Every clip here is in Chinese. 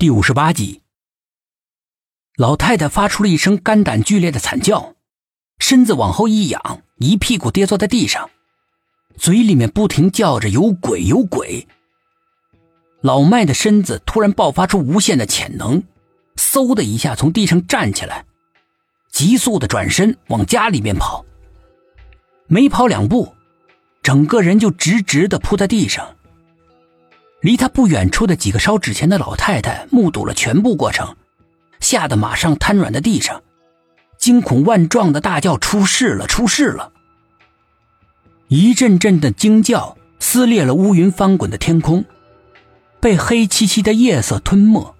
第五十八集，老太太发出了一声肝胆剧烈的惨叫，身子往后一仰，一屁股跌坐在地上，嘴里面不停叫着“有鬼，有鬼”。老麦的身子突然爆发出无限的潜能，嗖的一下从地上站起来，急速的转身往家里面跑。没跑两步，整个人就直直的扑在地上。离他不远处的几个烧纸钱的老太太目睹了全部过程，吓得马上瘫软在地上，惊恐万状的大叫：“出事了！出事了！”一阵阵的惊叫撕裂了乌云翻滚的天空，被黑漆漆的夜色吞没。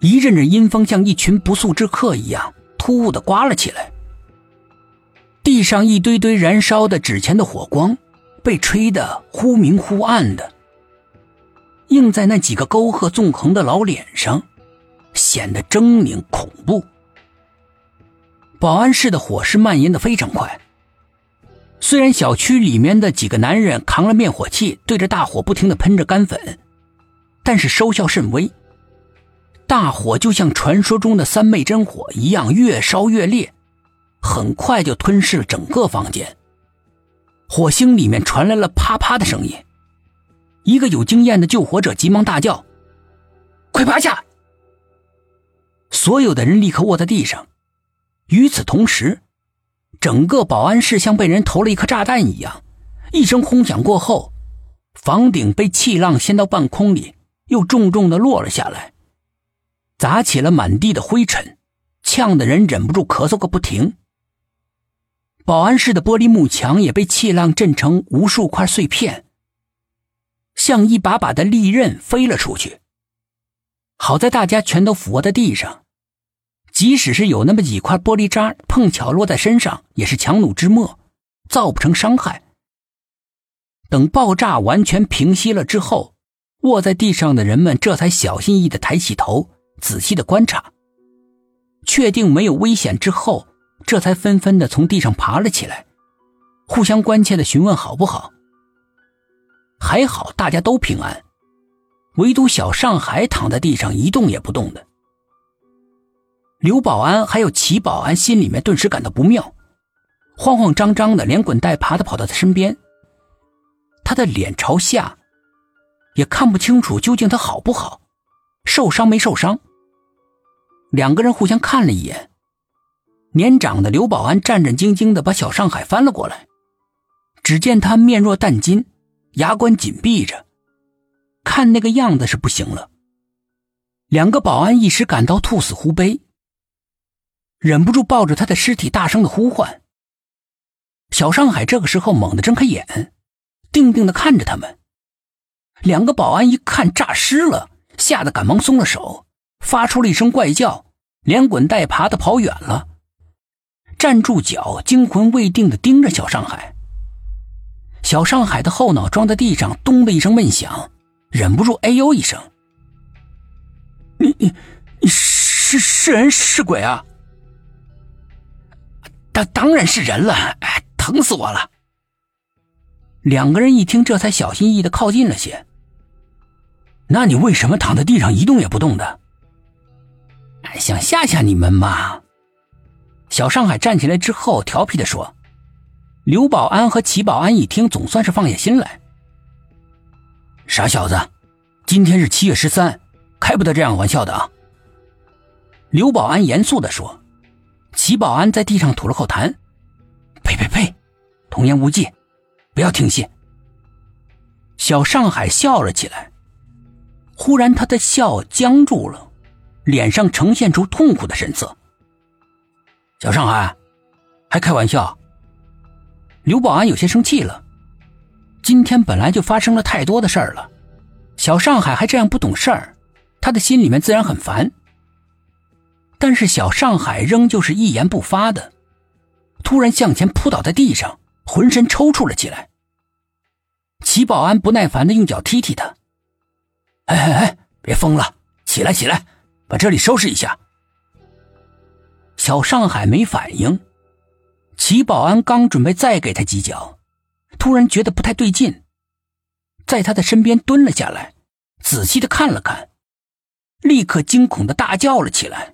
一阵阵阴风像一群不速之客一样突兀的刮了起来，地上一堆堆燃烧的纸钱的火光被吹得忽明忽暗的。映在那几个沟壑纵横的老脸上，显得狰狞恐怖。保安室的火势蔓延的非常快。虽然小区里面的几个男人扛了灭火器，对着大火不停的喷着干粉，但是收效甚微。大火就像传说中的三昧真火一样，越烧越烈，很快就吞噬了整个房间。火星里面传来了啪啪的声音。一个有经验的救火者急忙大叫：“快趴下！”所有的人立刻卧在地上。与此同时，整个保安室像被人投了一颗炸弹一样，一声轰响过后，房顶被气浪掀到半空里，又重重的落了下来，砸起了满地的灰尘，呛得人忍不住咳嗽个不停。保安室的玻璃幕墙也被气浪震成无数块碎片。像一把把的利刃飞了出去。好在大家全都俯卧在地上，即使是有那么几块玻璃渣碰巧落在身上，也是强弩之末，造不成伤害。等爆炸完全平息了之后，卧在地上的人们这才小心翼翼的抬起头，仔细的观察，确定没有危险之后，这才纷纷的从地上爬了起来，互相关切的询问好不好。还好大家都平安，唯独小上海躺在地上一动也不动的。刘保安还有齐保安心里面顿时感到不妙，慌慌张张的连滚带爬的跑到他身边。他的脸朝下，也看不清楚究竟他好不好，受伤没受伤。两个人互相看了一眼，年长的刘保安战战兢兢的把小上海翻了过来，只见他面若淡金。牙关紧闭着，看那个样子是不行了。两个保安一时感到兔死狐悲，忍不住抱着他的尸体大声的呼唤。小上海这个时候猛地睁开眼，定定的看着他们。两个保安一看诈尸了，吓得赶忙松了手，发出了一声怪叫，连滚带爬的跑远了，站住脚，惊魂未定的盯着小上海。小上海的后脑撞在地上，咚的一声闷响，忍不住哎呦一声。你你你是是人是鬼啊？当当然是人了，哎，疼死我了！两个人一听，这才小心翼翼的靠近了些。那你为什么躺在地上一动也不动的？想吓吓你们嘛。小上海站起来之后，调皮的说。刘保安和齐保安一听，总算是放下心来。傻小子，今天是七月十三，开不得这样玩笑的啊！刘保安严肃的说。齐保安在地上吐了口痰：“呸呸呸，童言无忌，不要听信。”小上海笑了起来，忽然他的笑僵住了，脸上呈现出痛苦的神色。小上海，还开玩笑？刘保安有些生气了，今天本来就发生了太多的事儿了，小上海还这样不懂事儿，他的心里面自然很烦。但是小上海仍旧是一言不发的，突然向前扑倒在地上，浑身抽搐了起来。齐保安不耐烦的用脚踢踢他：“哎哎哎，别疯了，起来起来，把这里收拾一下。”小上海没反应。齐保安刚准备再给他几脚，突然觉得不太对劲，在他的身边蹲了下来，仔细的看了看，立刻惊恐的大叫了起来。